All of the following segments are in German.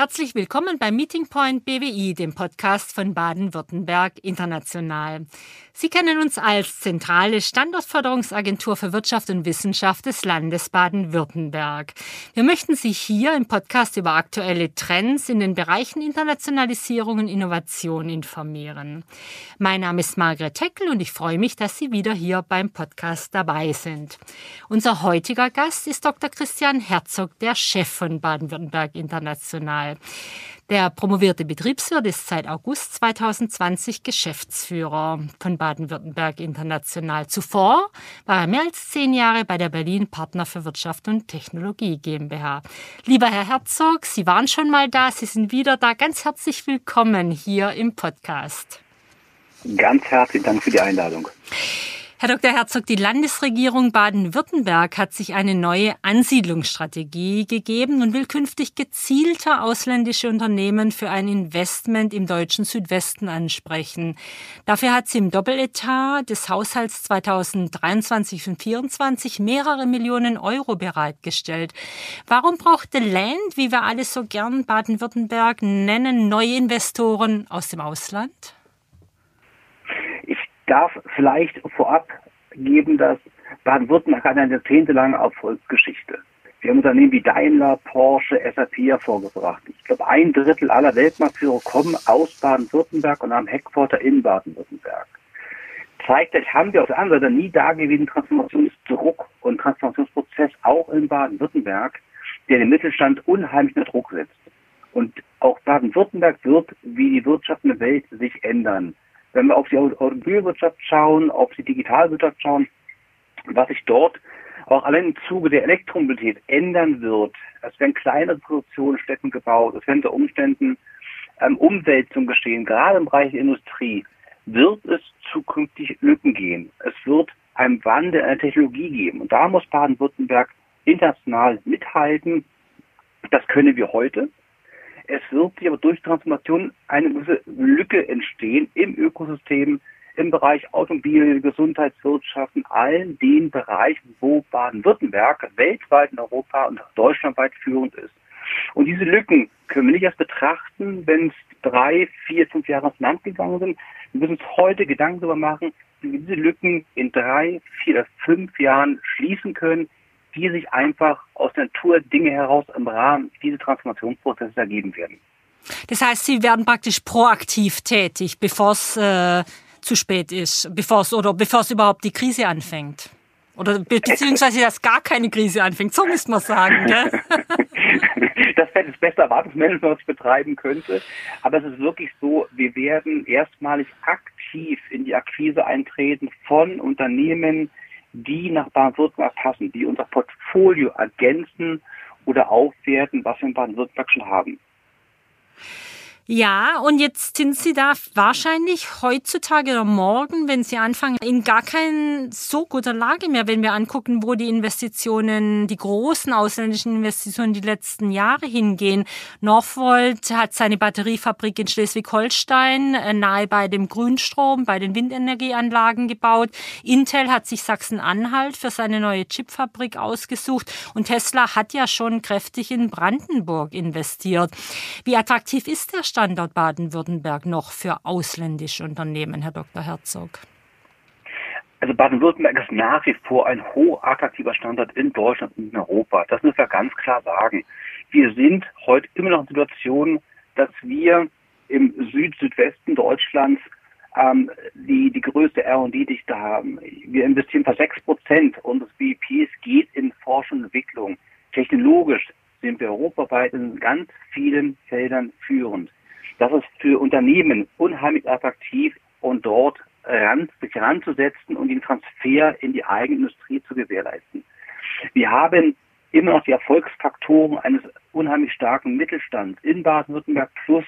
Herzlich willkommen beim Meeting Point BWI, dem Podcast von Baden-Württemberg International. Sie kennen uns als zentrale Standortförderungsagentur für Wirtschaft und Wissenschaft des Landes Baden-Württemberg. Wir möchten Sie hier im Podcast über aktuelle Trends in den Bereichen Internationalisierung und Innovation informieren. Mein Name ist Margret Heckel und ich freue mich, dass Sie wieder hier beim Podcast dabei sind. Unser heutiger Gast ist Dr. Christian Herzog, der Chef von Baden-Württemberg International. Mal. Der promovierte Betriebswirt ist seit August 2020 Geschäftsführer von Baden-Württemberg International. Zuvor war er mehr als zehn Jahre bei der Berlin Partner für Wirtschaft und Technologie GmbH. Lieber Herr Herzog, Sie waren schon mal da, Sie sind wieder da. Ganz herzlich willkommen hier im Podcast. Ganz herzlichen Dank für die Einladung. Herr Dr. Herzog, die Landesregierung Baden-Württemberg hat sich eine neue Ansiedlungsstrategie gegeben und will künftig gezielter ausländische Unternehmen für ein Investment im deutschen Südwesten ansprechen. Dafür hat sie im Doppeletat des Haushalts 2023 und 2024 mehrere Millionen Euro bereitgestellt. Warum braucht The Land, wie wir alle so gern Baden-Württemberg nennen, neue Investoren aus dem Ausland? Darf vielleicht vorab geben, dass Baden-Württemberg hat eine jahrzehntelange Erfolgsgeschichte. Wir haben Unternehmen wie Daimler, Porsche, SAP hervorgebracht. Ich glaube, ein Drittel aller Weltmarktführer kommen aus Baden-Württemberg und haben Heckquarter in Baden-Württemberg. Zeitgleich haben wir auf der anderen Seite nie dagewesenen Transformationsdruck und Transformationsprozess auch in Baden-Württemberg, der den Mittelstand unheimlich unter Druck setzt. Und auch Baden-Württemberg wird, wie die Wirtschaft in der Welt, sich ändern wenn wir auf die Automobilwirtschaft schauen, auf die Digitalwirtschaft schauen, was sich dort auch allein im Zuge der Elektromobilität ändern wird. Es werden kleinere Produktionsstätten gebaut, es werden unter Umständen ähm, Umwälzungen geschehen, gerade im Bereich der Industrie wird es zukünftig Lücken gehen. Es wird einen Wandel in der Technologie geben. Und da muss Baden-Württemberg international mithalten. Das können wir heute. Es wird sich aber durch Transformation eine gewisse Lücke entstehen im Ökosystem, im Bereich Automobil, Gesundheitswirtschaft, in allen den Bereichen, wo Baden-Württemberg weltweit in Europa und deutschlandweit führend ist. Und diese Lücken können wir nicht erst betrachten, wenn es drei, vier, fünf Jahre ins Land gegangen sind. Wir müssen uns heute Gedanken darüber machen, wie wir diese Lücken in drei, vier, fünf Jahren schließen können, die sich einfach aus der Natur Dinge heraus im Rahmen dieses Transformationsprozesses ergeben werden. Das heißt, Sie werden praktisch proaktiv tätig, bevor es äh, zu spät ist, bevor es oder bevor es überhaupt die Krise anfängt. Oder beziehungsweise, dass gar keine Krise anfängt, so müsste man sagen. Gell? das wäre das beste Erwartungsmanagement, was ich betreiben könnte. Aber es ist wirklich so, wir werden erstmalig aktiv in die Akquise eintreten von Unternehmen, die nach Baden-Württemberg passen, die unser Portfolio ergänzen oder aufwerten, was wir in Baden-Württemberg schon haben. Ja, und jetzt sind Sie da wahrscheinlich heutzutage oder morgen, wenn Sie anfangen, in gar kein so guter Lage mehr, wenn wir angucken, wo die Investitionen, die großen ausländischen Investitionen die letzten Jahre hingehen. Northvolt hat seine Batteriefabrik in Schleswig-Holstein äh, nahe bei dem Grünstrom, bei den Windenergieanlagen gebaut. Intel hat sich Sachsen-Anhalt für seine neue Chipfabrik ausgesucht und Tesla hat ja schon kräftig in Brandenburg investiert. Wie attraktiv ist der Standort Baden-Württemberg noch für ausländische Unternehmen, Herr Dr. Herzog? Also Baden-Württemberg ist nach wie vor ein hochattraktiver Standort in Deutschland und in Europa. Das müssen wir ganz klar sagen. Wir sind heute immer noch in der Situation, dass wir im Süd-Südwesten Deutschlands ähm, die, die größte R&D-Dichte haben. Wir investieren fast sechs Prozent unseres BIPs geht in Forschung und Entwicklung. Technologisch sind wir europaweit in ganz vielen Feldern führend. Das ist für Unternehmen unheimlich attraktiv und dort ran, sich ranzusetzen und den Transfer in die eigene Industrie zu gewährleisten. Wir haben immer noch die Erfolgsfaktoren eines unheimlich starken Mittelstands in Baden-Württemberg plus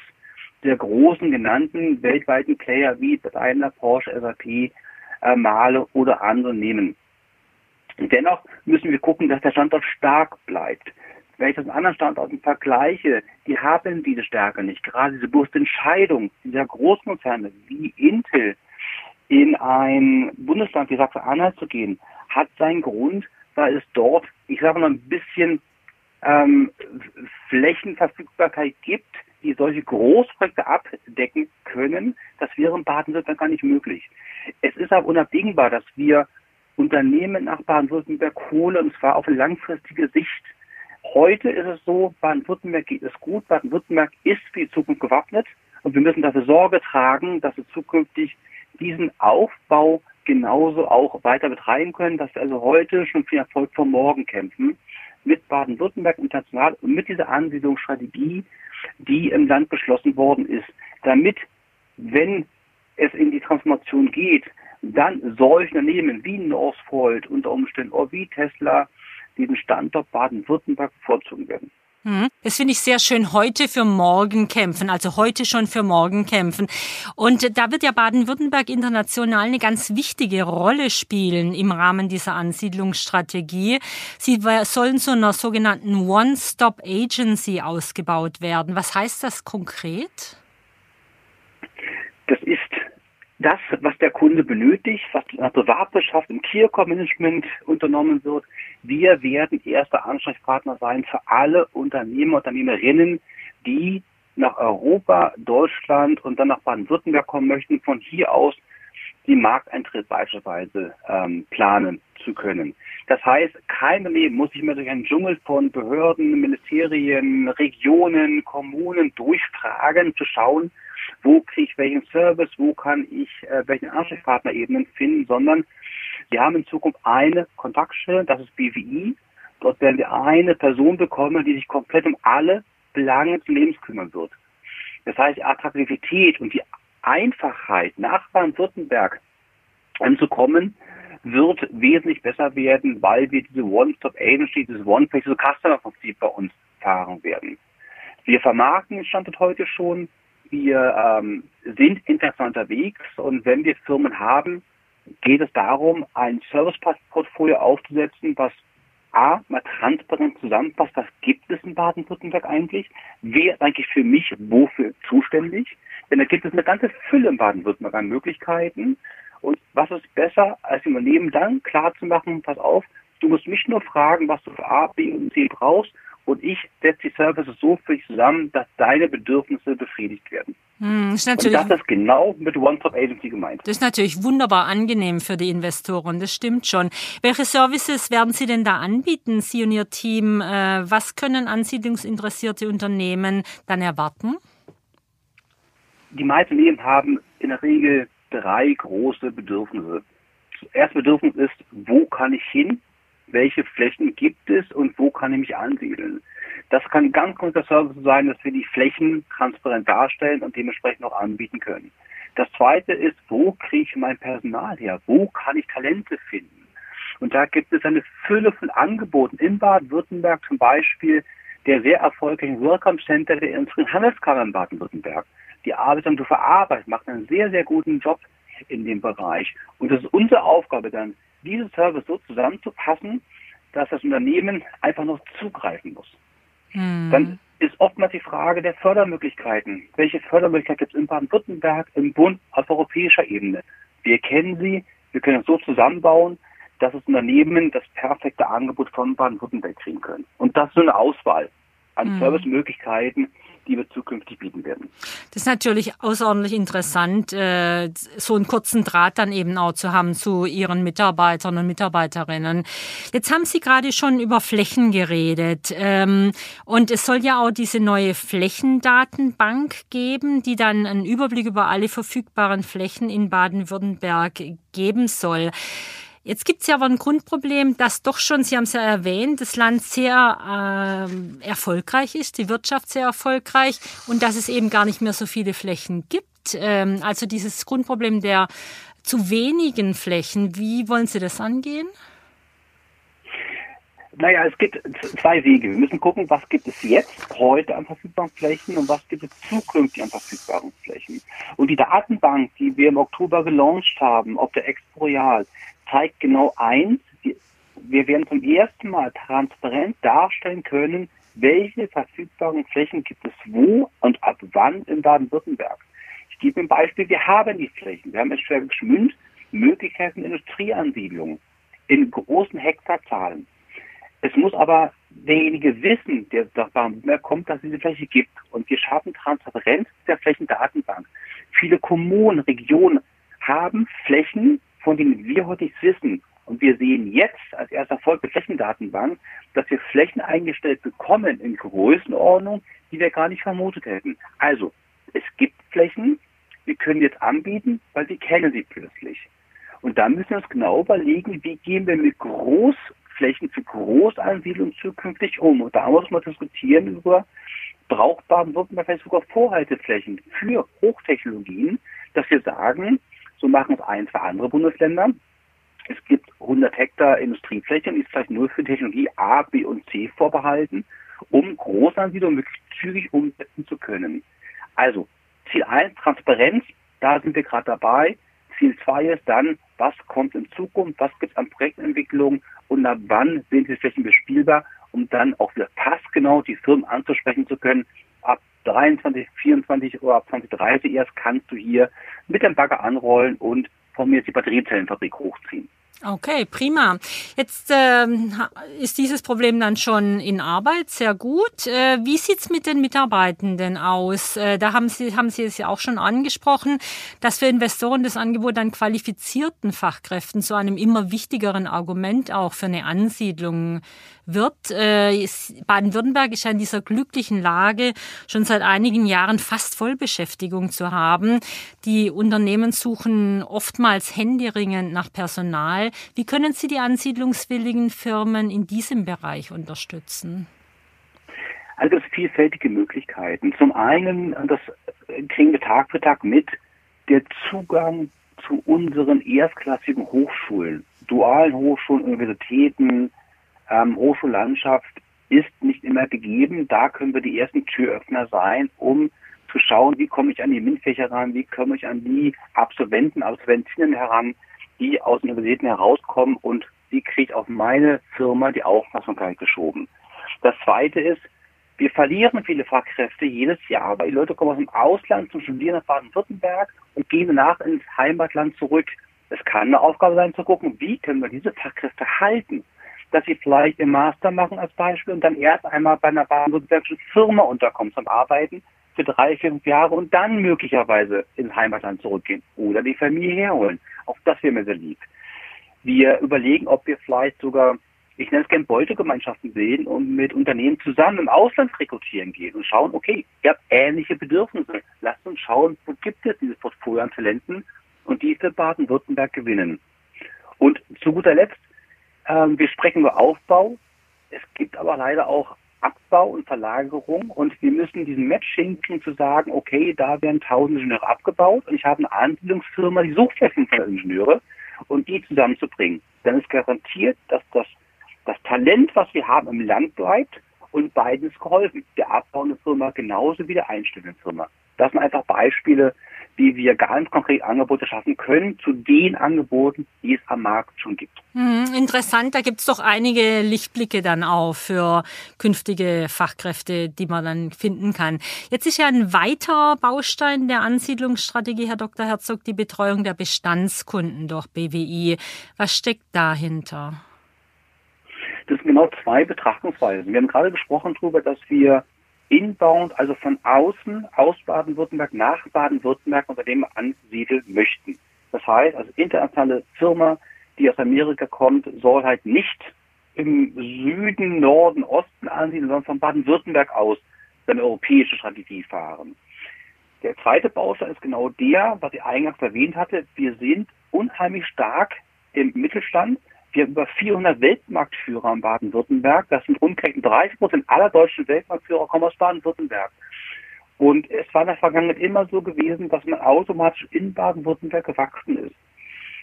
der großen genannten weltweiten Player wie Daimler, Porsche, SAP, äh, Male oder andere nehmen. dennoch müssen wir gucken, dass der Standort stark bleibt wenn ich das mit anderen Standorten vergleiche, die haben diese Stärke nicht. Gerade diese bewusste Entscheidung dieser Großkonzerne wie Intel in ein Bundesland wie Sachsen-Anhalt zu gehen, hat seinen Grund, weil es dort, ich sage mal, ein bisschen ähm, Flächenverfügbarkeit gibt, die solche Großprojekte abdecken können, das wäre in Baden-Württemberg gar nicht möglich. Es ist aber unabdingbar, dass wir Unternehmen nach Baden-Württemberg holen, und zwar auf langfristige Sicht. Heute ist es so, Baden-Württemberg geht es gut, Baden-Württemberg ist für die Zukunft gewappnet. Und wir müssen dafür Sorge tragen, dass wir zukünftig diesen Aufbau genauso auch weiter betreiben können, dass wir also heute schon für Erfolg vor morgen kämpfen. Mit Baden-Württemberg international und mit dieser Ansiedlungsstrategie, die im Land beschlossen worden ist, damit, wenn es in die Transformation geht, dann solche Unternehmen wie Northvolt unter Umständen oder wie Tesla diesen Standort Baden-Württemberg bevorzugen werden. Hm, das finde ich sehr schön. Heute für morgen kämpfen, also heute schon für morgen kämpfen. Und da wird ja Baden-Württemberg international eine ganz wichtige Rolle spielen im Rahmen dieser Ansiedlungsstrategie. Sie sollen zu einer sogenannten One-Stop-Agency ausgebaut werden. Was heißt das konkret? Das ist das, was der Kunde benötigt, was in der Privatwirtschaft im Key Management unternommen wird. Wir werden erster Ansprechpartner sein für alle Unternehmer, Unternehmerinnen, die nach Europa, Deutschland und dann nach Baden-Württemberg kommen möchten, von hier aus den Markteintritt beispielsweise ähm, planen zu können. Das heißt, kein Unternehmen muss sich mehr durch einen Dschungel von Behörden, Ministerien, Regionen, Kommunen durchfragen, zu schauen, wo kriege ich welchen Service, wo kann ich äh, welchen Ansprechpartnerebenen finden, sondern wir haben in Zukunft eine Kontaktstelle, das ist BWI. Dort werden wir eine Person bekommen, die sich komplett um alle Belange des Lebens kümmern wird. Das heißt, die Attraktivität und die Einfachheit, nach Baden-Württemberg anzukommen, wird wesentlich besser werden, weil wir diese One-Stop-Agency, dieses One-Face, to Customer-Prinzip bei uns fahren werden. Wir vermarkten den Standort heute schon, wir ähm, sind international unterwegs und wenn wir Firmen haben, geht es darum, ein Service-Portfolio aufzusetzen, was A, mal transparent zusammenfasst, was gibt es in Baden-Württemberg eigentlich? Wer ist eigentlich für mich wofür zuständig? Denn da gibt es eine ganze Fülle in Baden-Württemberg an Möglichkeiten. Und was ist besser, als dem Unternehmen dann klar zu machen, pass auf, du musst mich nur fragen, was du für A, B und C brauchst und ich setze die Services so für dich zusammen, dass deine Bedürfnisse befriedigt werden. Hm, ist natürlich, und das ist genau mit One-Stop-Agency gemeint. Das ist natürlich wunderbar angenehm für die Investoren, das stimmt schon. Welche Services werden Sie denn da anbieten, Sie und Ihr Team? Äh, was können ansiedlungsinteressierte Unternehmen dann erwarten? Die meisten Unternehmen haben in der Regel drei große Bedürfnisse. Das erste Bedürfnis ist, wo kann ich hin? Welche Flächen gibt es und wo kann ich mich ansiedeln. Das kann ganz konkreter Service sein, dass wir die Flächen transparent darstellen und dementsprechend auch anbieten können. Das zweite ist, wo kriege ich mein Personal her? Wo kann ich Talente finden? Und da gibt es eine Fülle von Angeboten. In Baden-Württemberg zum Beispiel der sehr erfolgreichen Welcome Center der Industrien Handelskammer in Baden-Württemberg. Die Arbeitsagentur für Arbeit macht einen sehr, sehr guten Job in dem Bereich. Und das ist unsere Aufgabe dann, diese Service so zusammenzupassen, dass das Unternehmen einfach noch zugreifen muss. Hm. Dann ist oftmals die Frage der Fördermöglichkeiten. Welche Fördermöglichkeiten gibt es in Baden-Württemberg, im Bund, auf europäischer Ebene? Wir kennen sie, wir können es so zusammenbauen, dass das Unternehmen das perfekte Angebot von Baden-Württemberg kriegen können. Und das ist so eine Auswahl an hm. Servicemöglichkeiten, die wir zukünftig bieten werden. Das ist natürlich außerordentlich interessant, äh, so einen kurzen Draht dann eben auch zu haben zu Ihren Mitarbeitern und Mitarbeiterinnen. Jetzt haben Sie gerade schon über Flächen geredet ähm, und es soll ja auch diese neue Flächendatenbank geben, die dann einen Überblick über alle verfügbaren Flächen in Baden-Württemberg geben soll. Jetzt gibt es ja aber ein Grundproblem, dass doch schon, Sie haben es ja erwähnt, das Land sehr äh, erfolgreich ist, die Wirtschaft sehr erfolgreich und dass es eben gar nicht mehr so viele Flächen gibt. Ähm, also dieses Grundproblem der zu wenigen Flächen, wie wollen Sie das angehen? Naja, es gibt zwei Wege. Wir müssen gucken, was gibt es jetzt heute an verfügbaren Flächen und was gibt es zukünftig an verfügbaren Flächen. Und die Datenbank, die wir im Oktober gelauncht haben, auf der Exporeal, zeigt genau eins, wir werden zum ersten Mal transparent darstellen können, welche verfügbaren Flächen gibt es wo und ab wann in Baden-Württemberg. Ich gebe ein Beispiel, wir haben die Flächen. Wir haben in Schwäbisch Münd Möglichkeiten Industrieansiedlungen in großen Hektarzahlen. Es muss aber derjenige wissen, der nach Baden-Württemberg kommt, dass es diese Fläche gibt. Und wir schaffen Transparenz der Flächendatenbank. Viele Kommunen, Regionen haben Flächen, von denen wir heute nichts wissen. Und wir sehen jetzt als erster Erfolg der Flächendatenbank, dass wir Flächen eingestellt bekommen in Größenordnung, die wir gar nicht vermutet hätten. Also, es gibt Flächen, wir können jetzt anbieten, weil wir kennen sie plötzlich. Und da müssen wir uns genau überlegen, wie gehen wir mit Großflächen für Großansiedlungen zukünftig um. Und da muss man diskutieren über, braucht Baden-Württemberg vielleicht sogar Vorhalteflächen für Hochtechnologien, dass wir sagen, so machen es ein, zwei andere Bundesländer. Es gibt 100 Hektar Industriefläche, die ist vielleicht nur für Technologie A, B und C vorbehalten, um Großansiedlungen möglichst zügig umsetzen zu können. Also Ziel 1, Transparenz, da sind wir gerade dabei. Ziel 2 ist dann, was kommt in Zukunft, was gibt es an Projektentwicklung und ab wann sind die Flächen bespielbar, um dann auch wieder passgenau die Firmen anzusprechen zu können. Ab 23, 24 oder ab 2030 erst kannst du hier mit dem Bagger anrollen und von mir die Batteriezellenfabrik hochziehen. Okay, prima. Jetzt ähm, ist dieses Problem dann schon in Arbeit, sehr gut. Äh, wie sieht's mit den Mitarbeitenden aus? Äh, da haben Sie, haben Sie es ja auch schon angesprochen, dass für Investoren das Angebot an qualifizierten Fachkräften zu einem immer wichtigeren Argument auch für eine Ansiedlung wird. Äh, Baden-Württemberg ist ja in dieser glücklichen Lage, schon seit einigen Jahren fast Vollbeschäftigung zu haben. Die Unternehmen suchen oftmals händeringend nach Personal. Wie können Sie die ansiedlungswilligen Firmen in diesem Bereich unterstützen? Also es vielfältige Möglichkeiten. Zum einen, das kriegen wir Tag für Tag mit, der Zugang zu unseren erstklassigen Hochschulen, dualen Hochschulen, Universitäten, ähm, Hochschullandschaft ist nicht immer gegeben. Da können wir die ersten Türöffner sein, um zu schauen, wie komme ich an die MINT-Fächer ran, wie komme ich an die Absolventen, Absolventinnen heran, die aus den Universitäten herauskommen und wie kriege ich auf meine Firma die Aufmerksamkeit geschoben. Das zweite ist, wir verlieren viele Fachkräfte jedes Jahr, weil die Leute kommen aus dem Ausland zum Studieren nach Baden-Württemberg und gehen danach ins Heimatland zurück. Es kann eine Aufgabe sein zu gucken, wie können wir diese Fachkräfte halten dass sie vielleicht im Master machen als Beispiel und dann erst einmal bei einer baden-württembergischen Firma unterkommen zum Arbeiten für drei, fünf Jahre und dann möglicherweise ins Heimatland zurückgehen oder die Familie herholen. Auch das wäre mir sehr lieb. Wir überlegen, ob wir vielleicht sogar, ich nenne es gerne Beutegemeinschaften sehen und mit Unternehmen zusammen im Ausland rekrutieren gehen und schauen, okay, ihr habt ähnliche Bedürfnisse. Lasst uns schauen, wo gibt es dieses Portfolio an Talenten und die für Baden-Württemberg gewinnen. Und zu guter Letzt, ähm, wir sprechen über Aufbau. Es gibt aber leider auch Abbau und Verlagerung und wir müssen diesen Match hinkriegen zu sagen, okay, da werden tausend Ingenieure abgebaut und ich habe eine Ansiedlungsfirma, die sucht 500 Ingenieure und die zusammenzubringen. Dann ist garantiert, dass das, das Talent, was wir haben, im Land bleibt und beiden ist geholfen. Der abbauende Firma genauso wie der einstellende Firma. Das sind einfach Beispiele, wie wir ganz konkret Angebote schaffen können zu den Angeboten, die es am Markt schon gibt. Hm, interessant, da gibt es doch einige Lichtblicke dann auch für künftige Fachkräfte, die man dann finden kann. Jetzt ist ja ein weiterer Baustein der Ansiedlungsstrategie, Herr Dr. Herzog, die Betreuung der Bestandskunden durch BWI. Was steckt dahinter? Das sind genau zwei Betrachtungsweisen. Wir haben gerade gesprochen darüber, dass wir inbound, also von außen, aus Baden-Württemberg nach Baden-Württemberg Unternehmen ansiedeln möchten. Das heißt, also internationale Firma, die aus Amerika kommt, soll halt nicht im Süden, Norden, Osten ansiedeln, sondern von Baden-Württemberg aus seine europäische Strategie fahren. Der zweite Baustein ist genau der, was ich eingangs erwähnt hatte. Wir sind unheimlich stark im Mittelstand, wir haben über 400 Weltmarktführer in Baden-Württemberg. Das sind umgerechnet 30 Prozent aller deutschen Weltmarktführer kommen aus Baden-Württemberg. Und es war in der Vergangenheit immer so gewesen, dass man automatisch in Baden-Württemberg gewachsen ist.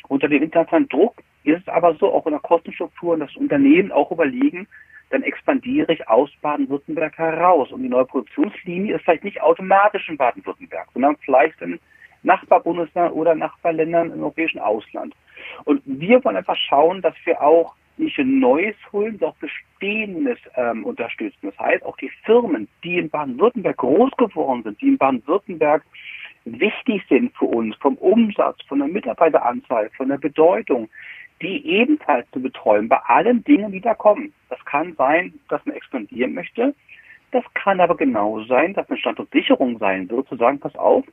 Unter dem internationalen Druck ist es aber so, auch in der Kostenstruktur, dass Unternehmen auch überlegen, dann expandiere ich aus Baden-Württemberg heraus. Und die neue Produktionslinie ist vielleicht nicht automatisch in Baden-Württemberg, sondern vielleicht in Nachbarbundesländern oder Nachbarländern im europäischen Ausland. Und wir wollen einfach schauen, dass wir auch nicht Neues holen, sondern Bestehendes ähm, unterstützen. Das heißt, auch die Firmen, die in Baden-Württemberg groß geworden sind, die in Baden-Württemberg wichtig sind für uns, vom Umsatz, von der Mitarbeiteranzahl, von der Bedeutung, die ebenfalls zu betreuen bei allen Dingen, die da kommen. Das kann sein, dass man expandieren möchte. Das kann aber genauso sein, dass eine Standortsicherung sein wird, zu sagen, pass auf,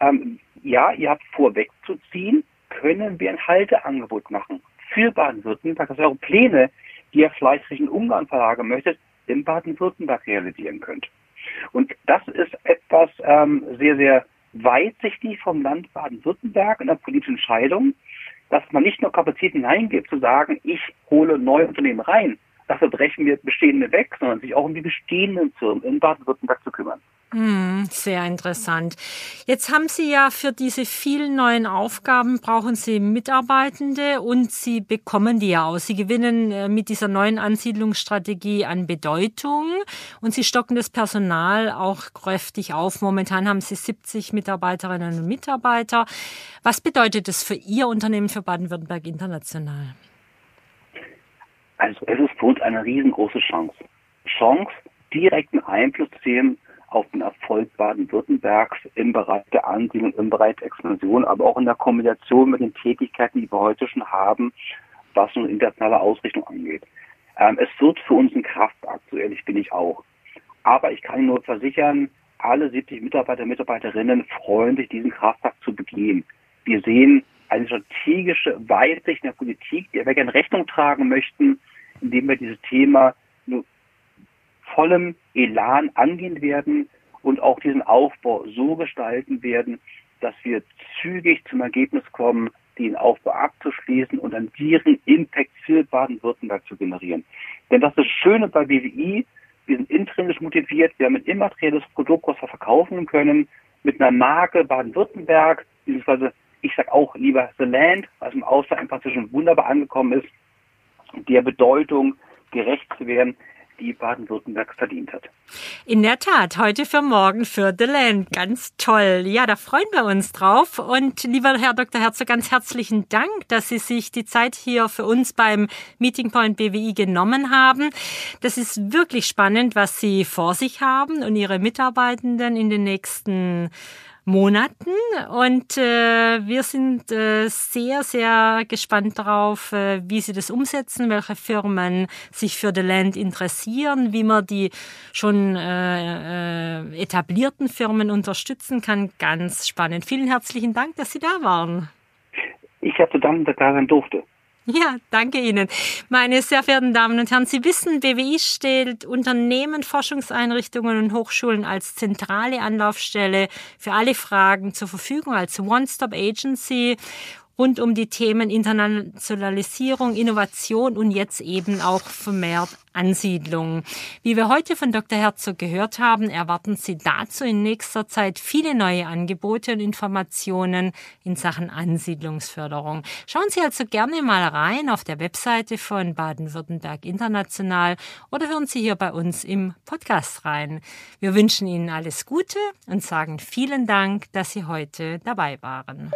ähm, ja, ihr habt vor, wegzuziehen, können wir ein Halteangebot machen für Baden-Württemberg, dass ihr eure Pläne, die ihr vielleicht Richtung Ungarn verlagern möchtet, in Baden-Württemberg realisieren könnt. Und das ist etwas ähm, sehr, sehr weitsichtig vom Land Baden-Württemberg in der politischen Entscheidung, dass man nicht nur Kapazitäten hineingibt, zu sagen, ich hole neue Unternehmen rein, dafür brechen wir bestehende weg, sondern sich auch um die bestehenden Firmen in Baden-Württemberg zu kümmern. Hm, sehr interessant. Jetzt haben Sie ja für diese vielen neuen Aufgaben brauchen Sie Mitarbeitende und Sie bekommen die ja aus. Sie gewinnen äh, mit dieser neuen Ansiedlungsstrategie an Bedeutung und Sie stocken das Personal auch kräftig auf. Momentan haben Sie 70 Mitarbeiterinnen und Mitarbeiter. Was bedeutet das für Ihr Unternehmen für Baden-Württemberg international? Also es ist für uns eine riesengroße Chance. Chance, direkten Einfluss zu nehmen auf den Erfolg Baden-Württembergs im Bereich der Ansiedlung, im Bereich der Expansion, aber auch in der Kombination mit den Tätigkeiten, die wir heute schon haben, was unsere internationale Ausrichtung angeht. Ähm, es wird für uns ein Kraftakt, so ehrlich bin ich auch. Aber ich kann Ihnen nur versichern, alle 70 Mitarbeiter und Mitarbeiterinnen freuen sich, diesen Kraftakt zu begehen. Wir sehen eine strategische Weitsicht in der Politik, der wir gerne Rechnung tragen möchten, indem wir dieses Thema nur vollem Elan angehen werden und auch diesen Aufbau so gestalten werden, dass wir zügig zum Ergebnis kommen, den Aufbau abzuschließen und einen direkten Impact für Baden-Württemberg zu generieren. Denn das ist das Schöne bei BWI, wir sind intrinsisch motiviert, wir haben ein immaterielles Produkt, was wir verkaufen können, mit einer Marke Baden-Württemberg, beziehungsweise ich sage auch lieber The Land, was im Ausland einfach schon wunderbar angekommen ist, der Bedeutung gerecht zu werden, die Baden-Württemberg verdient hat. In der Tat, heute für morgen für The Land. Ganz toll. Ja, da freuen wir uns drauf. Und lieber Herr Dr. Herzog, ganz herzlichen Dank, dass Sie sich die Zeit hier für uns beim Meeting Point BWI genommen haben. Das ist wirklich spannend, was Sie vor sich haben und Ihre Mitarbeitenden in den nächsten Monaten. Und äh, wir sind äh, sehr, sehr gespannt darauf, äh, wie sie das umsetzen, welche Firmen sich für The Land interessieren, wie man die schon äh, äh, etablierten Firmen unterstützen kann. Ganz spannend. Vielen herzlichen Dank, dass Sie da waren. Ich habe zu dass ich da sein durfte. Ja, danke Ihnen. Meine sehr verehrten Damen und Herren, Sie wissen, BWI stellt Unternehmen, Forschungseinrichtungen und Hochschulen als zentrale Anlaufstelle für alle Fragen zur Verfügung, als One-Stop-Agency rund um die Themen Internationalisierung, Innovation und jetzt eben auch vermehrt Ansiedlung. Wie wir heute von Dr. Herzog gehört haben, erwarten Sie dazu in nächster Zeit viele neue Angebote und Informationen in Sachen Ansiedlungsförderung. Schauen Sie also gerne mal rein auf der Webseite von Baden-Württemberg International oder hören Sie hier bei uns im Podcast rein. Wir wünschen Ihnen alles Gute und sagen vielen Dank, dass Sie heute dabei waren.